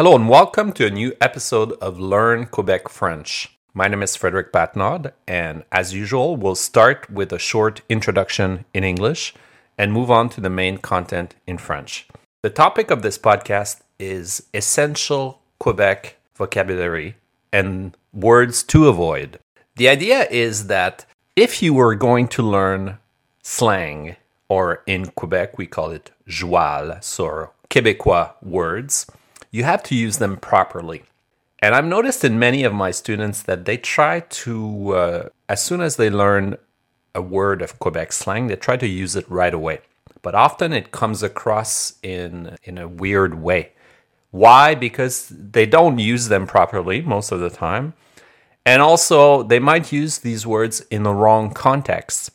Hello and welcome to a new episode of Learn Quebec French. My name is Frederick Patnaud, and as usual, we'll start with a short introduction in English and move on to the main content in French. The topic of this podcast is essential Quebec vocabulary and words to avoid. The idea is that if you were going to learn slang, or in Quebec we call it joual, or Québécois words, you have to use them properly. And I've noticed in many of my students that they try to, uh, as soon as they learn a word of Quebec slang, they try to use it right away. But often it comes across in, in a weird way. Why? Because they don't use them properly most of the time. And also, they might use these words in the wrong context.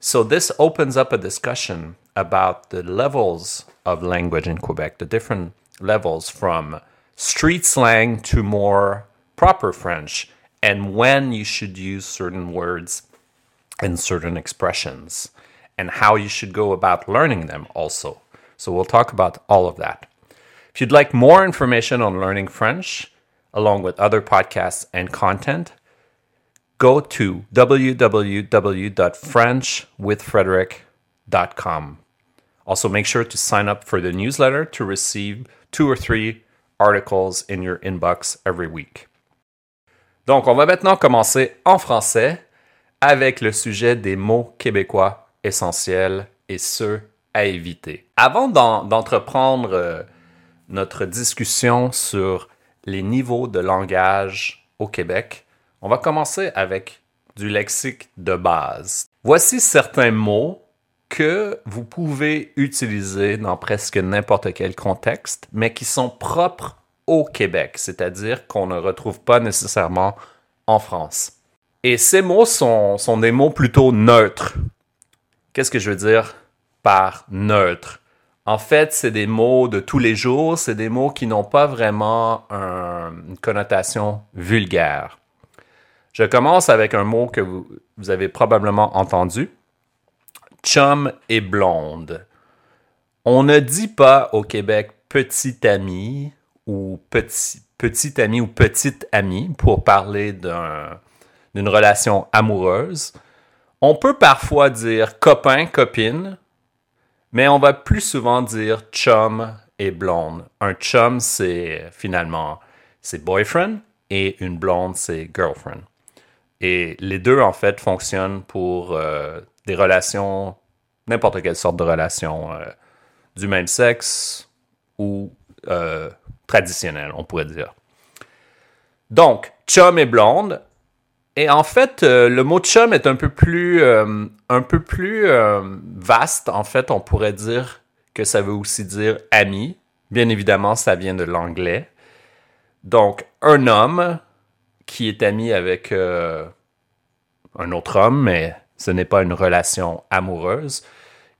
So, this opens up a discussion about the levels of language in Quebec, the different levels from street slang to more proper French, and when you should use certain words and certain expressions, and how you should go about learning them also. So, we'll talk about all of that. If you'd like more information on learning French, along with other podcasts and content, go to www.frenchwithfrederick.com. Also, make sure to sign up for the newsletter to receive two or three articles in your inbox every week. Donc, on va maintenant commencer en français avec le sujet des mots québécois essentiels et ceux à éviter. Avant d'entreprendre euh, notre discussion sur les niveaux de langage au Québec, on va commencer avec du lexique de base. Voici certains mots que vous pouvez utiliser dans presque n'importe quel contexte, mais qui sont propres au Québec, c'est-à-dire qu'on ne retrouve pas nécessairement en France. Et ces mots sont, sont des mots plutôt neutres. Qu'est-ce que je veux dire par neutre? En fait, c'est des mots de tous les jours, c'est des mots qui n'ont pas vraiment une connotation vulgaire. Je commence avec un mot que vous, vous avez probablement entendu, chum et blonde. On ne dit pas au Québec petit ami ou petit, petit ami ou petite amie pour parler d'une relation amoureuse. On peut parfois dire copain, copine, mais on va plus souvent dire chum et blonde. Un chum, c'est finalement c'est boyfriend et une blonde, c'est girlfriend. Et les deux, en fait, fonctionnent pour euh, des relations, n'importe quelle sorte de relation, euh, du même sexe ou euh, traditionnelle, on pourrait dire. Donc, chum et blonde. Et en fait, le mot chum est un peu plus, un peu plus vaste. En fait, on pourrait dire que ça veut aussi dire ami. Bien évidemment, ça vient de l'anglais. Donc, un homme qui est ami avec un autre homme, mais ce n'est pas une relation amoureuse,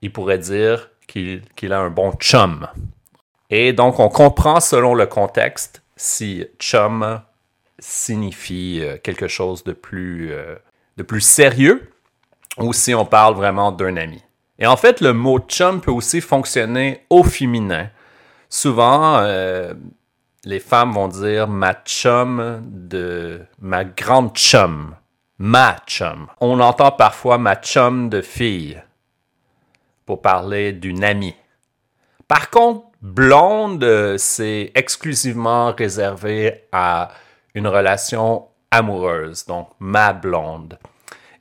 il pourrait dire qu'il a un bon chum. Et donc, on comprend selon le contexte si chum signifie euh, quelque chose de plus, euh, de plus sérieux ou si on parle vraiment d'un ami. Et en fait, le mot chum peut aussi fonctionner au féminin. Souvent, euh, les femmes vont dire ma chum de ma grande chum ma chum. On entend parfois ma chum de fille pour parler d'une amie. Par contre, blonde, euh, c'est exclusivement réservé à une relation amoureuse, donc ma blonde.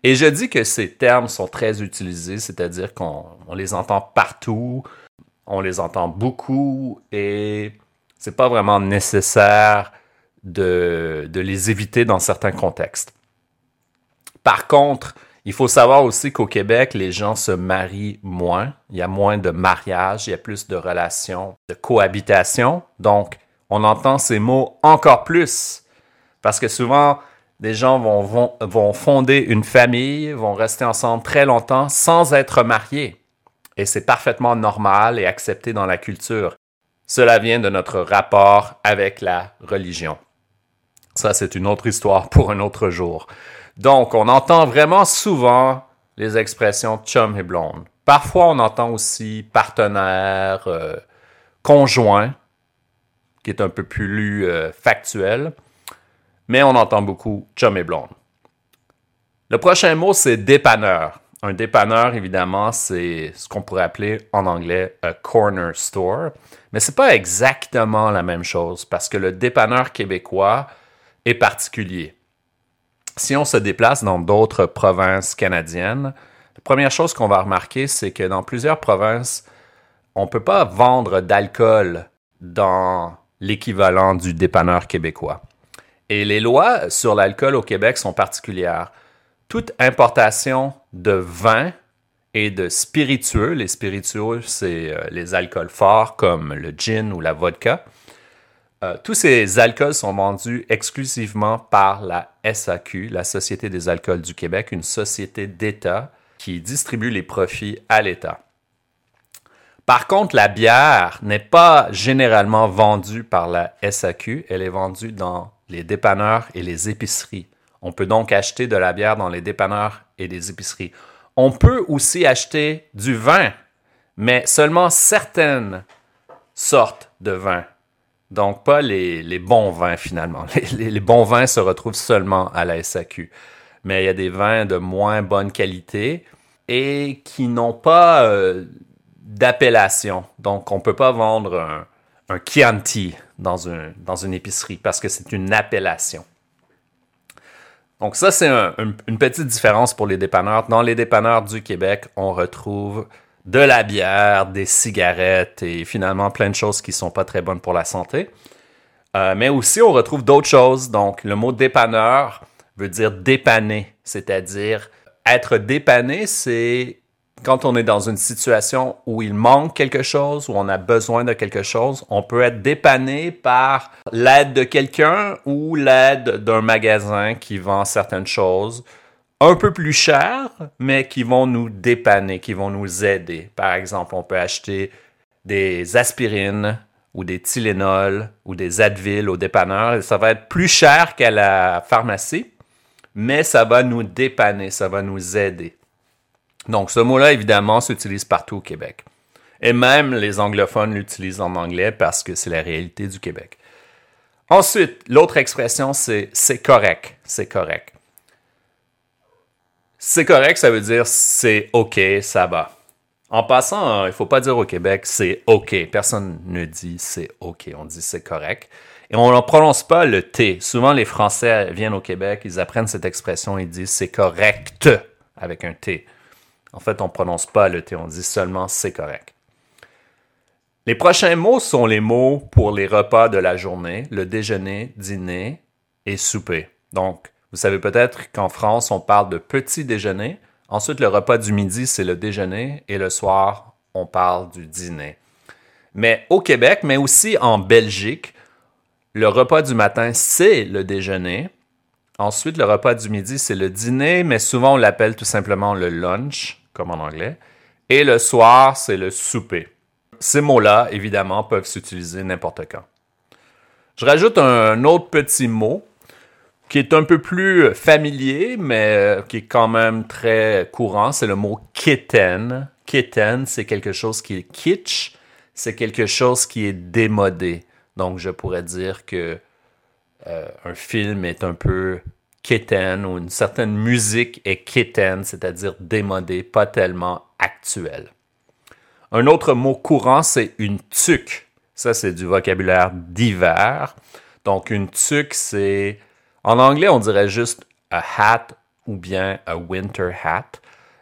Et je dis que ces termes sont très utilisés, c'est-à-dire qu'on les entend partout, on les entend beaucoup et c'est pas vraiment nécessaire de, de les éviter dans certains contextes. Par contre, il faut savoir aussi qu'au Québec, les gens se marient moins. Il y a moins de mariages, il y a plus de relations de cohabitation. Donc, on entend ces mots encore plus. Parce que souvent, des gens vont, vont, fonder une famille, vont rester ensemble très longtemps sans être mariés. Et c'est parfaitement normal et accepté dans la culture. Cela vient de notre rapport avec la religion. Ça, c'est une autre histoire pour un autre jour. Donc, on entend vraiment souvent les expressions chum et blonde. Parfois, on entend aussi partenaire, euh, conjoint. qui est un peu plus euh, factuel. Mais on entend beaucoup chum et blonde. Le prochain mot, c'est dépanneur. Un dépanneur, évidemment, c'est ce qu'on pourrait appeler en anglais un corner store. Mais ce n'est pas exactement la même chose parce que le dépanneur québécois est particulier. Si on se déplace dans d'autres provinces canadiennes, la première chose qu'on va remarquer, c'est que dans plusieurs provinces, on ne peut pas vendre d'alcool dans l'équivalent du dépanneur québécois. Et les lois sur l'alcool au Québec sont particulières toute importation de vin et de spiritueux, les spiritueux, c'est euh, les alcools forts comme le gin ou la vodka, euh, tous ces alcools sont vendus exclusivement par la SAQ, la Société des alcools du Québec, une société d'État qui distribue les profits à l'État. Par contre, la bière n'est pas généralement vendue par la SAQ, elle est vendue dans les dépanneurs et les épiceries. On peut donc acheter de la bière dans les dépanneurs et les épiceries. On peut aussi acheter du vin, mais seulement certaines sortes de vins. Donc, pas les, bons vins finalement. Les, bons vins se retrouvent seulement à la SAQ. Mais il y a des vins de moins bonne qualité et qui n'ont pas euh, d'appellation. Donc, on ne peut pas vendre un, un Chianti dans, dans une épicerie parce que c'est une appellation. Donc ça, c'est une petite différence pour les dépanneurs. Dans les dépanneurs du Québec, on retrouve de la bière, des cigarettes et finalement plein de choses qui ne sont pas très bonnes pour la santé. Euh, mais aussi, on retrouve d'autres choses. Donc, le mot dépanneur veut dire dépanner, c'est-à-dire être dépanné, c'est quand on est dans une situation où il manque quelque chose, où on a besoin de quelque chose, on peut être dépanné par l'aide de quelqu'un ou l'aide d'un magasin qui vend certaines choses un peu plus chères, mais qui vont nous dépanner, qui vont nous aider. Par exemple, on peut acheter des aspirines ou des Tylenol ou des Advil au dépanneur. ça va être plus cher qu'à la pharmacie, mais ça va nous dépanner, ça va nous aider. Donc, ce mot-là, évidemment, s'utilise partout au Québec. Et même les anglophones l'utilisent en anglais parce que c'est la réalité du Québec. Ensuite, l'autre expression, c'est c'est correct. C'est correct. C'est correct, ça veut dire c'est OK, ça va. En passant, il ne faut pas dire au Québec c'est OK. Personne ne dit c'est OK. On dit c'est correct. Et on ne prononce pas le T. Souvent, les Français viennent au Québec, ils apprennent cette expression, ils disent c'est correct avec un T. En fait, on ne prononce pas le T, on dit seulement c'est correct. Les prochains mots sont les mots pour les repas de la journée, le déjeuner, dîner et souper. Donc, vous savez peut-être qu'en France, on parle de petit déjeuner. Ensuite, le repas du midi, c'est le déjeuner. Et le soir, on parle du dîner. Mais au Québec, mais aussi en Belgique, le repas du matin, c'est le déjeuner. Ensuite, le repas du midi, c'est le dîner, mais souvent on l'appelle tout simplement le lunch comme en anglais. Et le soir, c'est le souper. Ces mots-là, évidemment, peuvent s'utiliser n'importe quand. Je rajoute un autre petit mot qui est un peu plus familier, mais qui est quand même très courant. C'est le mot kitten. Kitten, c'est quelque chose qui est kitsch, c'est quelque chose qui est démodé. Donc, je pourrais dire que euh, un film est un peu kitten ou une certaine musique est kitten, c'est-à-dire démodée, pas tellement actuelle. Un autre mot courant, c'est une tuque. Ça, c'est du vocabulaire d'hiver. Donc, une tuque, c'est. En anglais, on dirait juste a hat ou bien a winter hat.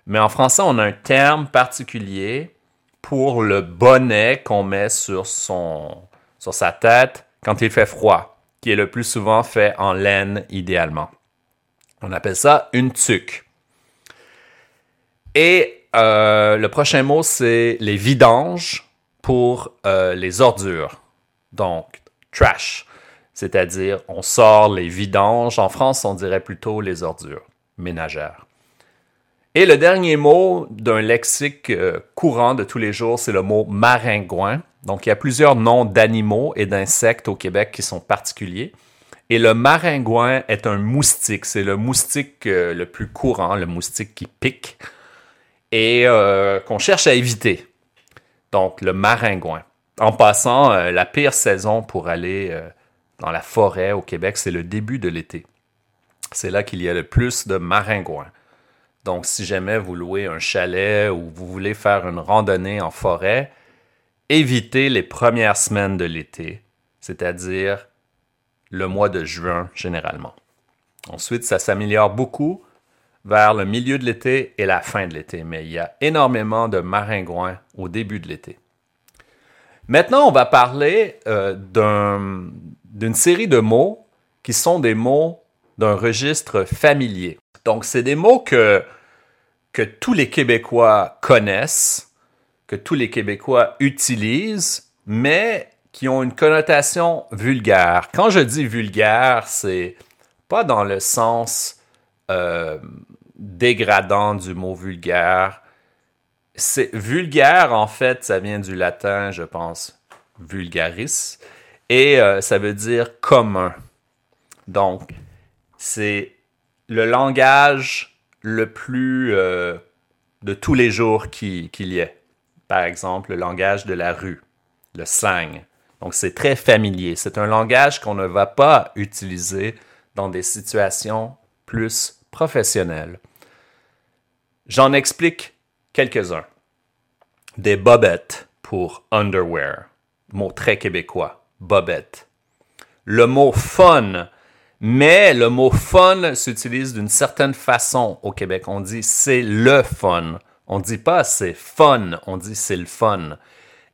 Mais en français, on a un terme particulier pour le bonnet qu'on met sur, son, sur sa tête quand il fait froid, qui est le plus souvent fait en laine idéalement. On appelle ça une tuque. Et euh, le prochain mot, c'est les vidanges pour euh, les ordures. Donc, trash. C'est-à-dire, on sort les vidanges. En France, on dirait plutôt les ordures ménagères. Et le dernier mot d'un lexique euh, courant de tous les jours, c'est le mot maringouin. Donc, il y a plusieurs noms d'animaux et d'insectes au Québec qui sont particuliers. Et le maringouin est un moustique. C'est le moustique euh, le plus courant, le moustique qui pique et euh, qu'on cherche à éviter. Donc, le maringouin. en passant, la pire saison pour aller dans la forêt au Québec, c'est le début de l'été. C'est là qu'il y a le plus de maringouins. Donc, si jamais vous louez un chalet ou vous voulez faire une randonnée en forêt, évitez les premières semaines de l'été, c'est-à-dire le mois de juin généralement. Ensuite, ça s'améliore beaucoup vers le milieu de l'été et la fin de l'été, mais il y a énormément de maringouins au début de l'été. Maintenant, on va parler euh, d'une série de mots qui sont des mots d'un registre familier. Donc, c'est des mots que, que tous les Québécois connaissent, que tous les Québécois utilisent, mais qui ont une connotation vulgaire. Quand je dis vulgaire, c'est pas dans le sens euh, dégradant du mot vulgaire. C'est vulgaire, en fait, ça vient du latin, je pense, vulgaris, et euh, ça veut dire commun. Donc, c'est le langage le plus euh, de tous les jours qu'il y ait. Par exemple, le langage de la rue, le slang. Donc, c'est très familier. C'est un langage qu'on ne va pas utiliser dans des situations plus professionnelles. J'en explique quelques-uns. Des bobettes pour underwear. Mot très québécois. Bobette. Le mot fun. Mais le mot fun s'utilise d'une certaine façon au Québec. On dit c'est le fun. On ne dit pas c'est fun. On dit c'est le fun.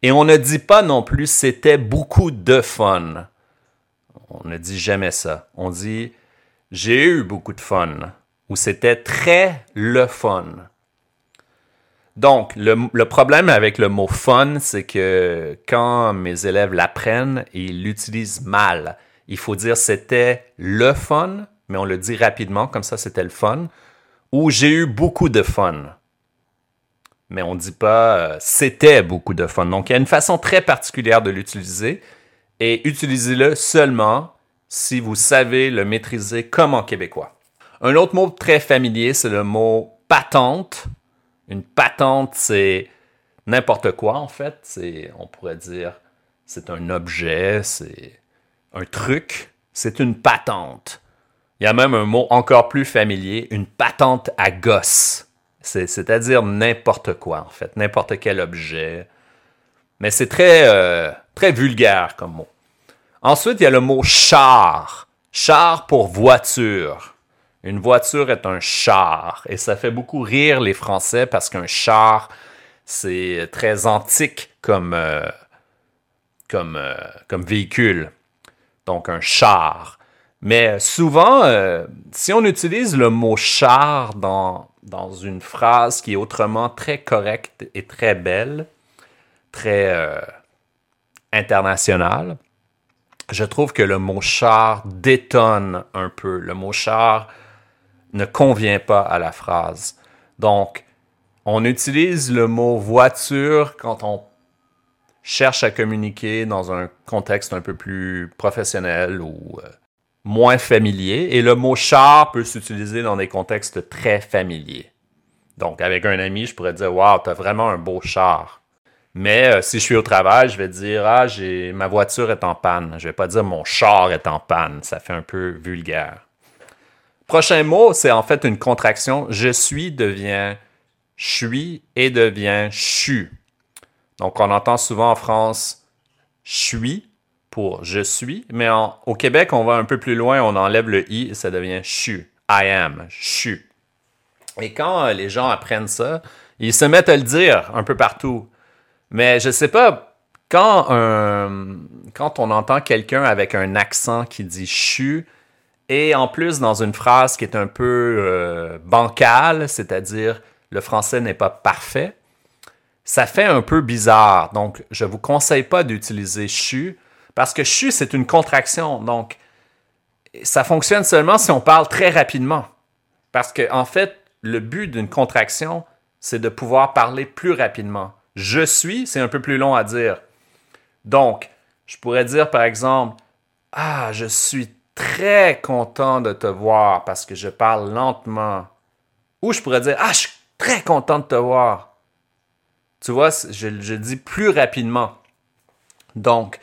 Et on ne dit pas non plus c'était beaucoup de fun. On ne dit jamais ça. On dit j'ai eu beaucoup de fun ou c'était très le fun. Donc, le, problème avec le mot fun, c'est que quand mes élèves l'apprennent, ils l'utilisent mal. Il faut dire c'était le fun, mais on le dit rapidement, comme ça c'était le fun. Ou j'ai eu beaucoup de fun. Mais on ne dit pas euh, c'était beaucoup de fun. Donc, il y a une façon très particulière de l'utiliser. Et utilisez-le seulement si vous savez le maîtriser comme en québécois. Un autre mot très familier, c'est le mot patente. Une patente, c'est n'importe quoi en fait. C'est, on pourrait dire, c'est un objet, c'est un truc. C'est une patente. Il y a même un mot encore plus familier, une patente à gosse. C'est, à dire n'importe quoi en fait, n'importe quel objet. Mais c'est très, euh, très vulgaire comme mot. Ensuite, il y a le mot char. Char pour voiture. Une voiture est un char. Et ça fait beaucoup rire les Français parce qu'un char, c'est très antique comme, euh, euh, véhicule. Donc un char. Mais souvent, euh, si on utilise le mot char dans, dans une phrase qui est autrement très correcte et très belle, très internationale, je trouve que le mot char détonne un peu. Le mot char ne convient pas à la phrase. Donc, on utilise le mot voiture quand on cherche à communiquer dans un contexte un peu plus professionnel ou euh, moins familier. Et le mot char peut s'utiliser dans des contextes très familiers. Donc, avec un ami, je pourrais dire Waouh, t'as vraiment un beau char. Mais euh, si je suis au travail, je vais dire Ah, j'ai ma voiture est en panne. Je vais pas dire mon char est en panne. Ça fait un peu vulgaire. Prochain mot, c'est en fait une contraction. Je suis devient suis et devient chu. Donc, on entend souvent en France suis pour je suis, mais au Québec, on va un peu plus loin, on enlève le i et ça devient chu. I am, chu. Et quand euh, les gens apprennent ça, ils se mettent à le dire un peu partout. Mais je sais pas, quand, quand on entend quelqu'un avec un accent qui dit chu, et en plus, dans une phrase qui est un peu euh, bancale, c'est-à-dire le français n'est pas parfait, ça fait un peu bizarre. Donc, je ne vous conseille pas d'utiliser chu parce que chu, c'est une contraction. Donc, ça fonctionne seulement si on parle très rapidement. Parce que, en fait, le but d'une contraction, c'est de pouvoir parler plus rapidement. Je suis, c'est un peu plus long à dire. Donc, je pourrais dire par exemple, Ah, je suis très content de te voir parce que je parle lentement. Ou je pourrais dire, ah, je suis très content de te voir. Tu vois, je, je dis plus rapidement. Donc,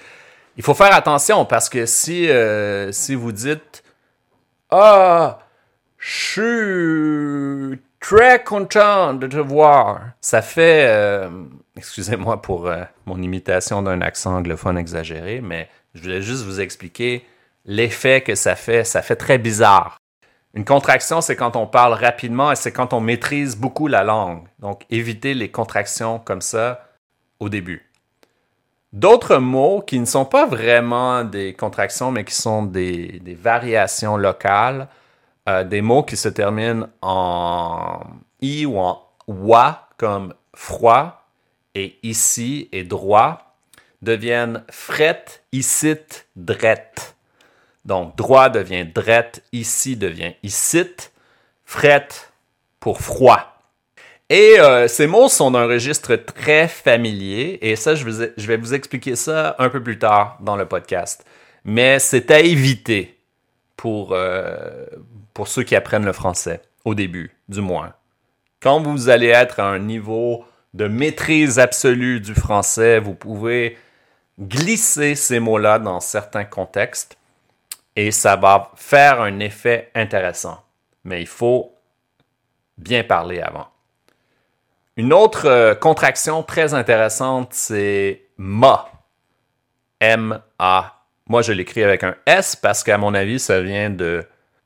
il faut faire attention parce que si, euh, si vous dites Ah, je suis très content de te voir, ça fait, euh, excusez-moi pour euh, mon imitation d'un accent anglophone exagéré, mais je voulais juste vous expliquer l'effet que ça fait. Ça fait très bizarre. Une contraction, c'est quand on parle rapidement et c'est quand on maîtrise beaucoup la langue. Donc, évitez les contractions comme ça au début. D'autres mots qui ne sont pas vraiment des contractions, mais qui sont des, variations locales, euh, des mots qui se terminent en i ou en wa, comme froid et ici et droit, deviennent fret, icite, dret. Donc, droit devient dret, ici devient icite, fret pour froid. Et euh, ces mots sont d'un registre très familier, et ça, je, vais vous expliquer ça un peu plus tard dans le podcast. Mais c'est à éviter euh, pour ceux qui apprennent le français, au début, du moins. Quand vous allez être à un niveau de maîtrise absolue du français, vous pouvez glisser ces mots-là dans certains contextes et ça va faire un effet intéressant. Mais il faut bien parler avant. Une autre euh, contraction très intéressante, c'est ma. M-A. Moi, je l'écris avec un S parce qu'à mon avis, ça vient de,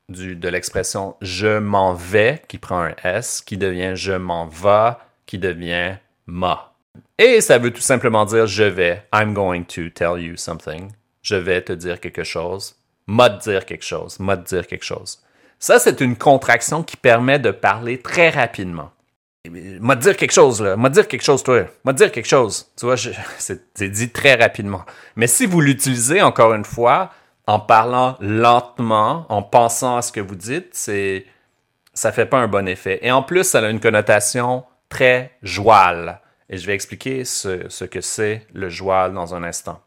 de l'expression je m'en vais qui prend un S, qui devient je m'en va, qui devient ma. Et ça veut tout simplement dire je vais. I'm going to tell you something. Je vais te dire quelque chose m'a dire quelque chose, m'a dire quelque chose. Ça, c'est une contraction qui permet de parler très rapidement. M'a dire quelque chose, là. M'a dire quelque chose, toi. M'a dire quelque chose. Tu vois, c'est dit très rapidement. Mais si vous l'utilisez, encore une fois, en parlant lentement, en pensant à ce que vous dites, c'est, ça fait pas un bon effet. Et en plus, ça a une connotation très jouale. Et je vais expliquer ce, ce que c'est le joual dans un instant.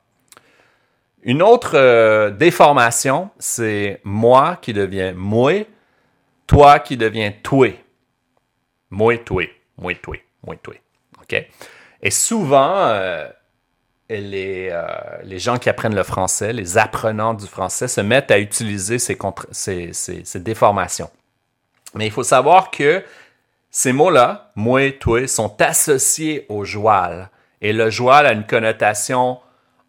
Une autre euh, déformation, c'est moi qui deviens moi, toi qui deviens toi. Moi, toi, moi, toi, moi, toi. OK? Et souvent, euh, les, euh, les, gens qui apprennent le français, les apprenants du français, se mettent à utiliser ces déformations. Mais il faut savoir que ces mots-là, moi, toi, sont associés au joual. Et le joual a une connotation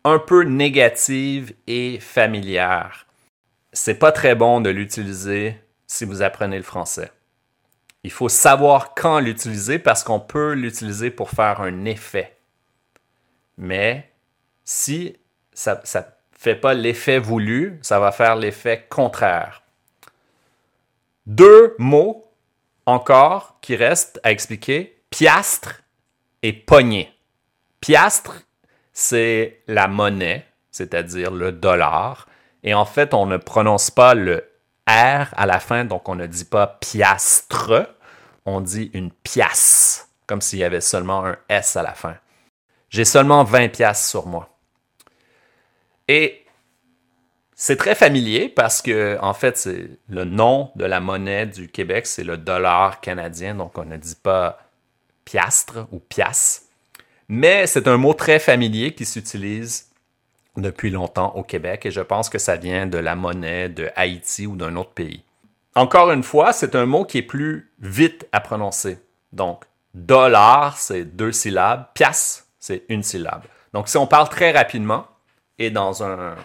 un peu négative et familière. C'est pas très bon de l'utiliser si vous apprenez le français. Il faut savoir quand l'utiliser parce qu'on peut l'utiliser pour faire un effet. Mais si ça ne fait pas l'effet voulu, ça va faire l'effet contraire. Deux mots encore qui restent à expliquer, piastre et poignée. Piastre, c'est la monnaie, c'est-à-dire le dollar. Et en fait, on ne prononce pas le R à la fin, donc on ne dit pas piastre, on dit une pièce, comme s'il y avait seulement un S à la fin. J'ai seulement 20 pièces sur moi. Et c'est très familier parce que, en fait, le nom de la monnaie du Québec, c'est le dollar canadien, donc on ne dit pas piastre ou pièce. Mais c'est un mot très familier qui s'utilise depuis longtemps au Québec et je pense que ça vient de la monnaie de Haïti ou d'un autre pays. Encore une fois, c'est un mot qui est plus vite à prononcer. Donc, dollar, c'est deux syllabes. Pièce, c'est une syllabe. Donc, si on parle très rapidement et dans un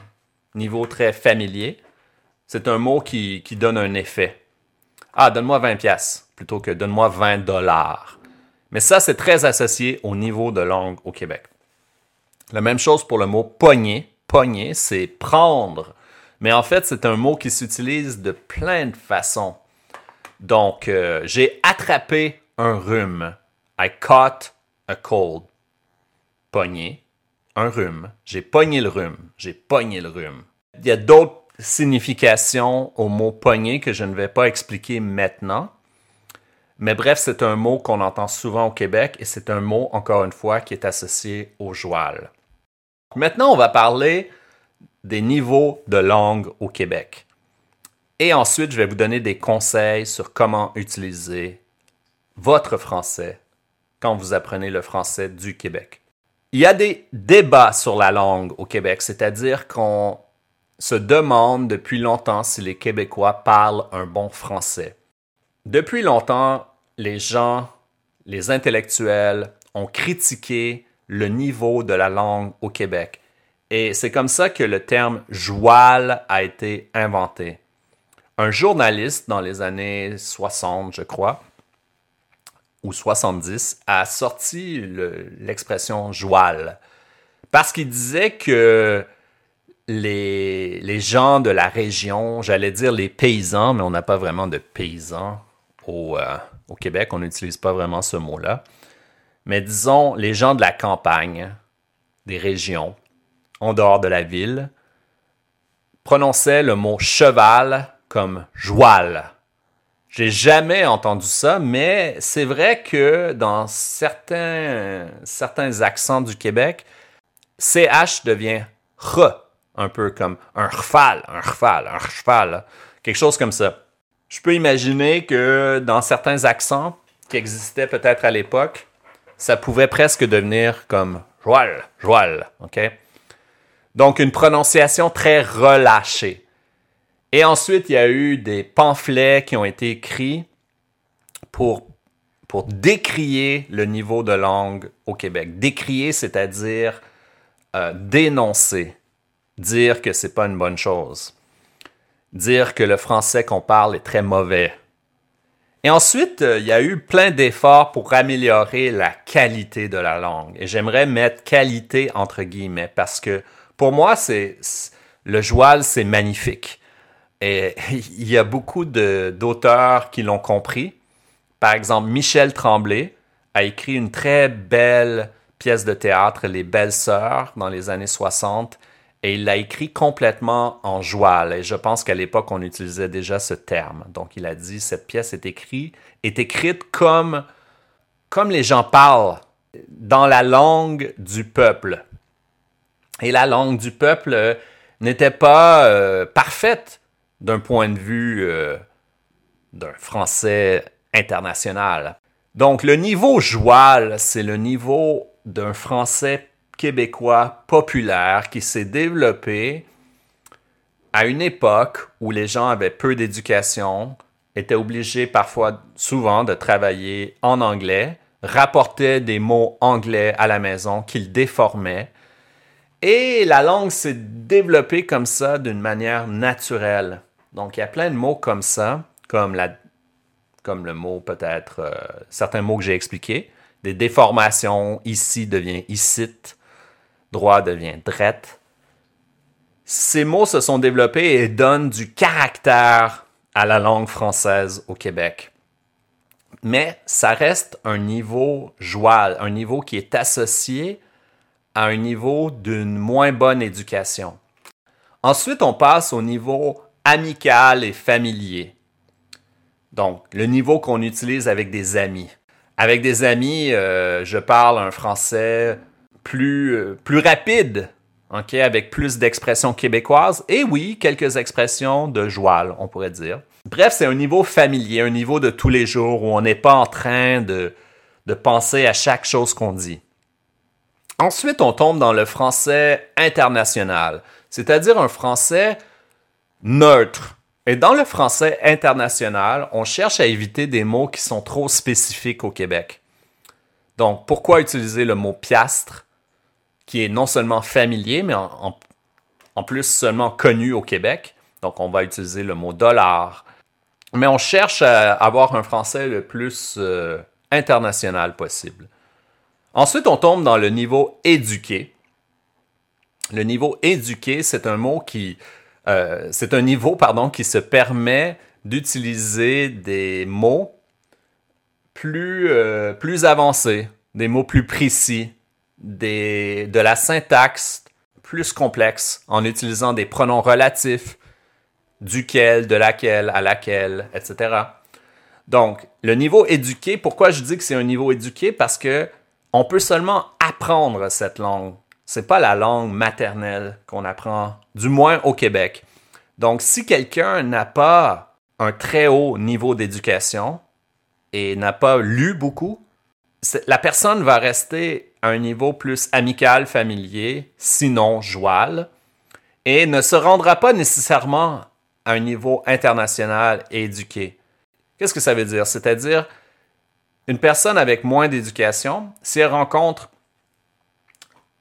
niveau très familier, c'est un mot qui, qui donne un effet. Ah, donne-moi 20 pièces plutôt que donne-moi 20 dollars. Mais ça, c'est très associé au niveau de langue au Québec. La même chose pour le mot pogner. Pogner, c'est prendre. Mais en fait, c'est un mot qui s'utilise de plein de façons. Donc, euh, j'ai attrapé un rhume. I caught a cold. Pogner, un rhume. J'ai pogné le rhume. J'ai pogné le rhume. Il y a d'autres significations au mot pogner que je ne vais pas expliquer maintenant. Mais bref, c'est un mot qu'on entend souvent au Québec et c'est un mot, encore une fois, qui est associé au joual. Maintenant, on va parler des niveaux de langue au Québec. Et ensuite, je vais vous donner des conseils sur comment utiliser votre français quand vous apprenez le français du Québec. Il y a des débats sur la langue au Québec, c'est-à-dire qu'on se demande depuis longtemps si les Québécois parlent un bon français. Depuis longtemps, les gens, les intellectuels ont critiqué le niveau de la langue au Québec. Et c'est comme ça que le terme joual a été inventé. Un journaliste dans les années 60, je crois, ou 70, a sorti l'expression joual parce qu'il disait que les, les, gens de la région, j'allais dire les paysans, mais on n'a pas vraiment de paysans au, euh, au Québec, on n'utilise pas vraiment ce mot-là. Mais disons, les gens de la campagne, des régions, en dehors de la ville, prononçaient le mot cheval comme joual. J'ai jamais entendu ça, mais c'est vrai que dans certains, accents du Québec, CH devient R, un peu comme un rfal, un rfal, un cheval, quelque chose comme ça. Je peux imaginer que dans certains accents qui existaient peut-être à l'époque, ça pouvait presque devenir comme joual, joual, ok? Donc une prononciation très relâchée. Et ensuite, il y a eu des pamphlets qui ont été écrits pour, pour décrier le niveau de langue au Québec. Décrier, c'est-à-dire euh, dénoncer, dire que c'est pas une bonne chose dire que le français qu'on parle est très mauvais. Et ensuite, euh, il y a eu plein d'efforts pour améliorer la qualité de la langue. Et j'aimerais mettre qualité entre guillemets parce que pour moi, c'est le joual, c'est magnifique. Et il y a beaucoup d'auteurs qui l'ont compris. Par exemple, Michel Tremblay a écrit une très belle pièce de théâtre, Les Belles Sœurs, dans les années 60 et il l'a écrit complètement en joual. Et je pense qu'à l'époque, on utilisait déjà ce terme. Donc, il a dit cette pièce est écrite, comme, comme les gens parlent, dans la langue du peuple. Et la langue du peuple n'était pas euh, parfaite d'un point de vue euh, d'un français international. Donc, le niveau joual, c'est le niveau d'un français québécois populaire qui s'est développé à une époque où les gens avaient peu d'éducation, étaient obligés parfois, souvent, de travailler en anglais, rapportaient des mots anglais à la maison qu'ils déformaient. Et la langue s'est développée comme ça d'une manière naturelle. Donc, il y a plein de mots comme ça, comme, le mot peut-être, euh, certains mots que j'ai expliqués. Des déformations, ici devient icite, droit devient drette. Ces mots se sont développés et donnent du caractère à la langue française au Québec. Mais ça reste un niveau joual, un niveau qui est associé à un niveau d'une moins bonne éducation. Ensuite, on passe au niveau amical et familier. Donc, le niveau qu'on utilise avec des amis. Avec des amis, euh, je parle un français plus, euh, plus rapide, avec plus d'expressions québécoises. Et oui, quelques expressions de joual, on pourrait dire. Bref, c'est un niveau familier, un niveau de tous les jours où on n'est pas en train de penser à chaque chose qu'on dit. Ensuite, on tombe dans le français international, c'est-à-dire un français neutre. Et dans le français international, on cherche à éviter des mots qui sont trop spécifiques au Québec. Donc, pourquoi utiliser le mot piastre? Qui est non seulement familier, mais en, plus seulement connu au Québec. Donc, on va utiliser le mot dollar. Mais on cherche à avoir un français le plus euh, international possible. Ensuite, on tombe dans le niveau éduqué. Le niveau éduqué, c'est un mot qui, euh, c'est un niveau, pardon, qui se permet d'utiliser des mots plus, euh, plus avancés, des mots plus précis, de la syntaxe plus complexe en utilisant des pronoms relatifs, duquel, de laquelle, à laquelle, etc. Donc, le niveau éduqué, pourquoi je dis que c'est un niveau éduqué? Parce que on peut seulement apprendre cette langue. C'est pas la langue maternelle qu'on apprend, du moins au Québec. Donc, si quelqu'un n'a pas un très haut niveau d'éducation et n'a pas lu beaucoup, la personne va rester à un niveau plus amical, familier, sinon joual, et ne se rendra pas nécessairement à un niveau international et éduqué. Qu'est-ce que ça veut dire? C'est-à-dire, une personne avec moins d'éducation, si elle rencontre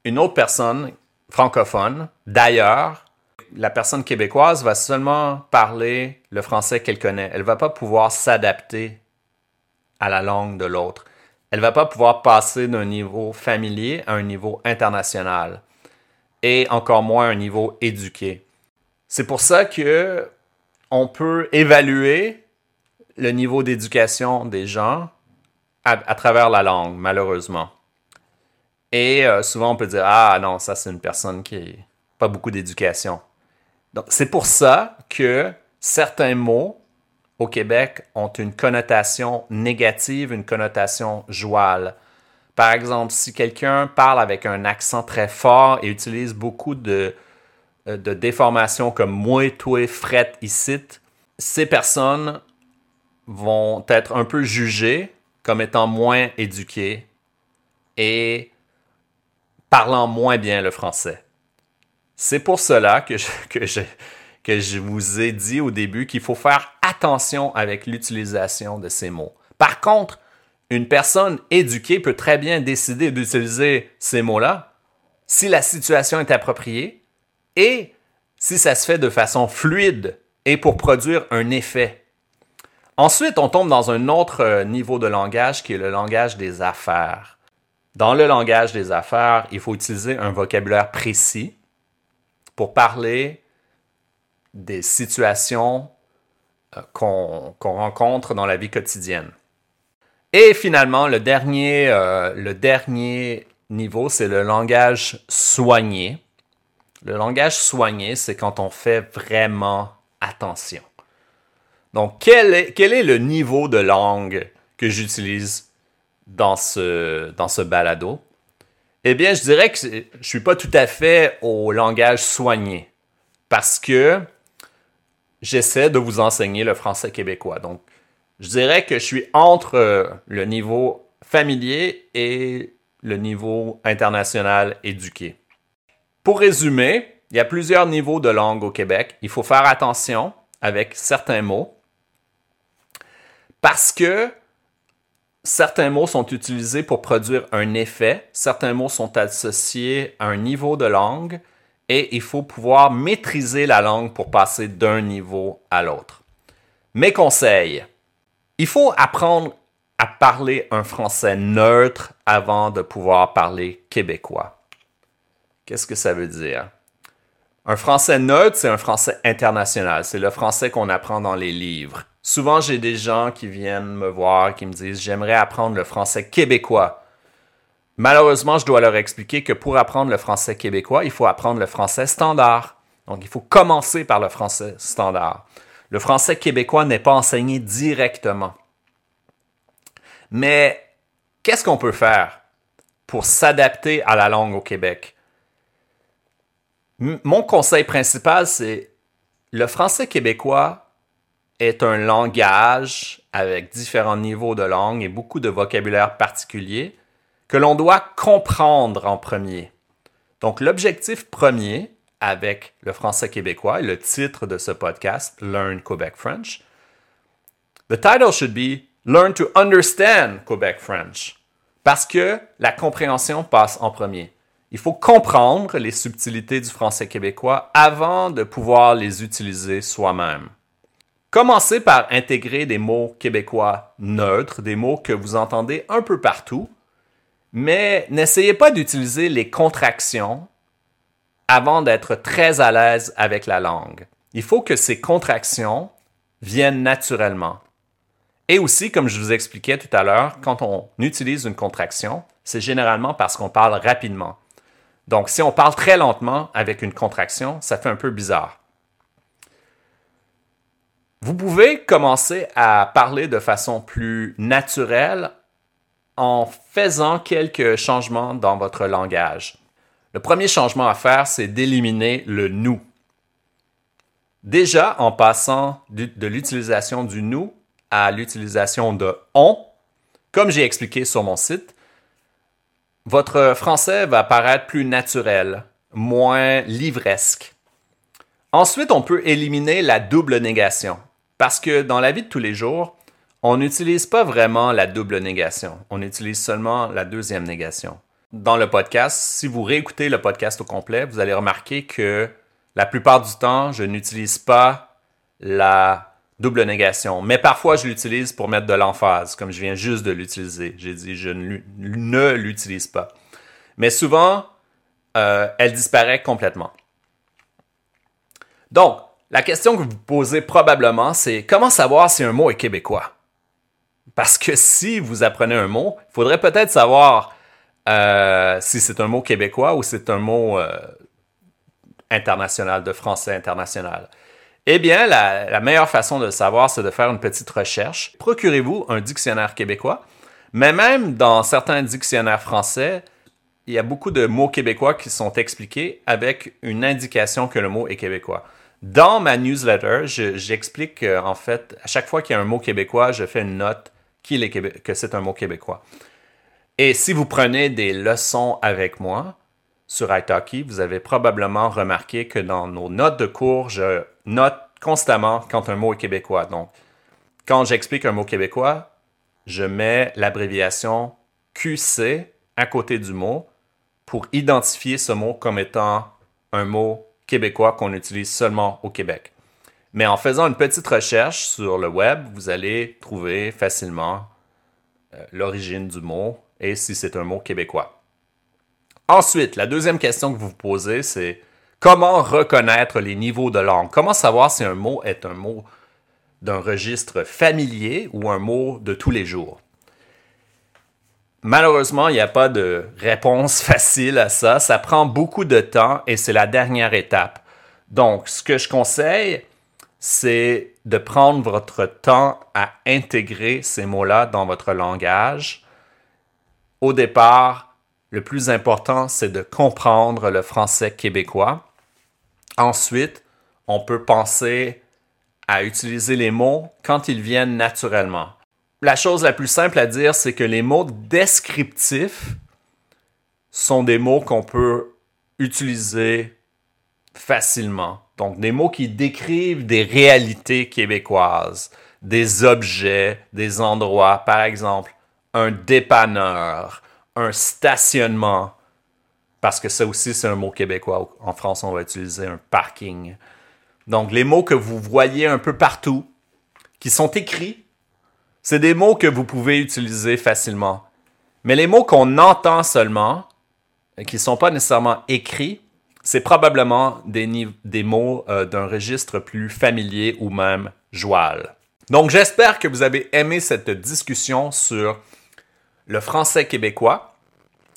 une autre personne francophone d'ailleurs, la personne québécoise va seulement parler le français qu'elle connaît. Elle ne va pas pouvoir s'adapter à la langue de l'autre. Elle va pas pouvoir passer d'un niveau familier à un niveau international et encore moins un niveau éduqué. C'est pour ça que on peut évaluer le niveau d'éducation des gens à, travers la langue, malheureusement. Et euh, souvent, on peut dire Ah non, ça, c'est une personne qui n'a pas beaucoup d'éducation. Donc, c'est pour ça que certains mots au Québec ont une connotation négative, une connotation jouale. Par exemple, si quelqu'un parle avec un accent très fort et utilise beaucoup de, euh, de déformations comme moi, toi, fret, ici, ces personnes vont être un peu jugées comme étant moins éduquées et parlant moins bien le français. C'est pour cela que je, que, je, que je vous ai dit au début qu'il faut faire attention avec l'utilisation de ces mots. Par contre, une personne éduquée peut très bien décider d'utiliser ces mots-là si la situation est appropriée et si ça se fait de façon fluide et pour produire un effet. Ensuite, on tombe dans un autre euh, niveau de langage qui est le langage des affaires. Dans le langage des affaires, il faut utiliser un vocabulaire précis pour parler des situations qu'on rencontre dans la vie quotidienne. Et finalement, le dernier, euh, le dernier niveau, c'est le langage soigné. Le langage soigné, c'est quand on fait vraiment attention. Donc, quel est, quel est le niveau de langue que j'utilise dans ce, dans ce balado? Eh bien, je dirais que je ne suis pas tout à fait au langage soigné parce que j'essaie de vous enseigner le français québécois. Donc, je dirais que je suis entre euh, le niveau familier et le niveau international éduqué. Pour résumer, il y a plusieurs niveaux de langue au Québec. Il faut faire attention avec certains mots parce que certains mots sont utilisés pour produire un effet, certains mots sont associés à un niveau de langue et il faut pouvoir maîtriser la langue pour passer d'un niveau à l'autre. Mes conseils, il faut apprendre à parler un français neutre avant de pouvoir parler québécois. Qu'est-ce que ça veut dire? Un français neutre, c'est un français international. C'est le français qu'on apprend dans les livres. Souvent, j'ai des gens qui viennent me voir, qui me disent, j'aimerais apprendre le français québécois. Malheureusement, je dois leur expliquer que pour apprendre le français québécois, il faut apprendre le français standard. Donc, il faut commencer par le français standard. Le français québécois n'est pas enseigné directement. Mais qu'est-ce qu'on peut faire pour s'adapter à la langue au Québec? mon conseil principal, c'est le français québécois est un langage avec différents niveaux de langue et beaucoup de vocabulaire particulier que l'on doit comprendre en premier. Donc l'objectif premier avec le français québécois et le titre de ce podcast, Learn Quebec French, the title should be Learn to Understand Quebec French parce que la compréhension passe en premier. Il faut comprendre les subtilités du français québécois avant de pouvoir les utiliser soi-même. Commencez par intégrer des mots québécois neutres, des mots que vous entendez un peu partout, mais n'essayez pas d'utiliser les contractions avant d'être très à l'aise avec la langue. Il faut que ces contractions viennent naturellement. Et aussi, comme je vous expliquais tout à l'heure, quand on utilise une contraction, c'est généralement parce qu'on parle rapidement. Donc, si on parle très lentement avec une contraction, ça fait un peu bizarre. Vous pouvez commencer à parler de façon plus naturelle en faisant quelques changements dans votre langage. Le premier changement à faire, c'est d'éliminer le nous. Déjà, en passant de l'utilisation du nous à l'utilisation de on, Comme j'ai expliqué sur mon site, votre français va paraître plus naturel, moins livresque. Ensuite, on peut éliminer la double négation. Parce que dans la vie de tous les jours, on n'utilise pas vraiment la double négation. On utilise seulement la deuxième négation. Dans le podcast, si vous réécoutez le podcast au complet, vous allez remarquer que la plupart du temps, je n'utilise pas la double négation. Mais parfois, je l'utilise pour mettre de l'emphase, comme je viens juste de l'utiliser. J'ai dit je ne l'utilise pas. Mais souvent, euh, elle disparaît complètement. Donc, la question que vous posez probablement, c'est comment savoir si un mot est québécois? Parce que si vous apprenez un mot, il faudrait peut-être savoir euh, si c'est un mot québécois ou c'est un mot euh, international, de français international. Eh bien, la, meilleure façon de le savoir, c'est de faire une petite recherche. Procurez-vous un dictionnaire québécois, mais même dans certains dictionnaires français, il y a beaucoup de mots québécois qui sont expliqués avec une indication que le mot est québécois. Dans ma newsletter, j'explique en fait, à chaque fois qu'il y a un mot québécois, je fais une note que c'est un mot québécois. Et si vous prenez des leçons avec moi sur italki, vous avez probablement remarqué que dans nos notes de cours, je note constamment quand un mot est québécois. Donc, quand j'explique un mot québécois, je mets l'abréviation QC à côté du mot pour identifier ce mot comme étant un mot québécois qu'on utilise seulement au Québec. Mais en faisant une petite recherche sur le web, vous allez trouver facilement euh, l'origine du mot et si c'est un mot québécois. Ensuite, la deuxième question que vous vous posez, c'est comment reconnaître les niveaux de langue? Comment savoir si un mot est un mot d'un registre familier ou un mot de tous les jours? Malheureusement, il n'y a pas de réponse facile à ça. Ça prend beaucoup de temps et c'est la dernière étape. Donc, ce que je conseille, c'est de prendre votre temps à intégrer ces mots-là dans votre langage. Au départ, le plus important, c'est de comprendre le français québécois. Ensuite, on peut penser à utiliser les mots quand ils viennent naturellement. La chose la plus simple à dire, c'est que les mots descriptifs sont des mots qu'on peut utiliser facilement. Donc, des mots qui décrivent des réalités québécoises, des objets, des endroits, par exemple, un dépanneur, un stationnement, parce que ça aussi, c'est un mot québécois. En France, on va utiliser un parking. Donc, les mots que vous voyez un peu partout, qui sont écrits, c'est des mots que vous pouvez utiliser facilement. Mais les mots qu'on entend seulement, qui ne sont pas nécessairement écrits, c'est probablement des, mots euh, d'un registre plus familier ou même joual. Donc j'espère que vous avez aimé cette discussion sur le français québécois.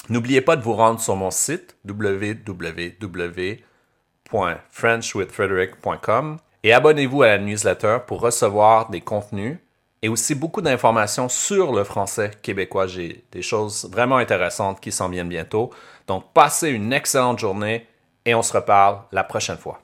N'oubliez pas de vous rendre sur mon site www.frenchwithfrederick.com et abonnez-vous à la newsletter pour recevoir des contenus et aussi beaucoup d'informations sur le français québécois. J'ai des choses vraiment intéressantes qui s'en viennent bientôt. Donc passez une excellente journée et on se reparle la prochaine fois.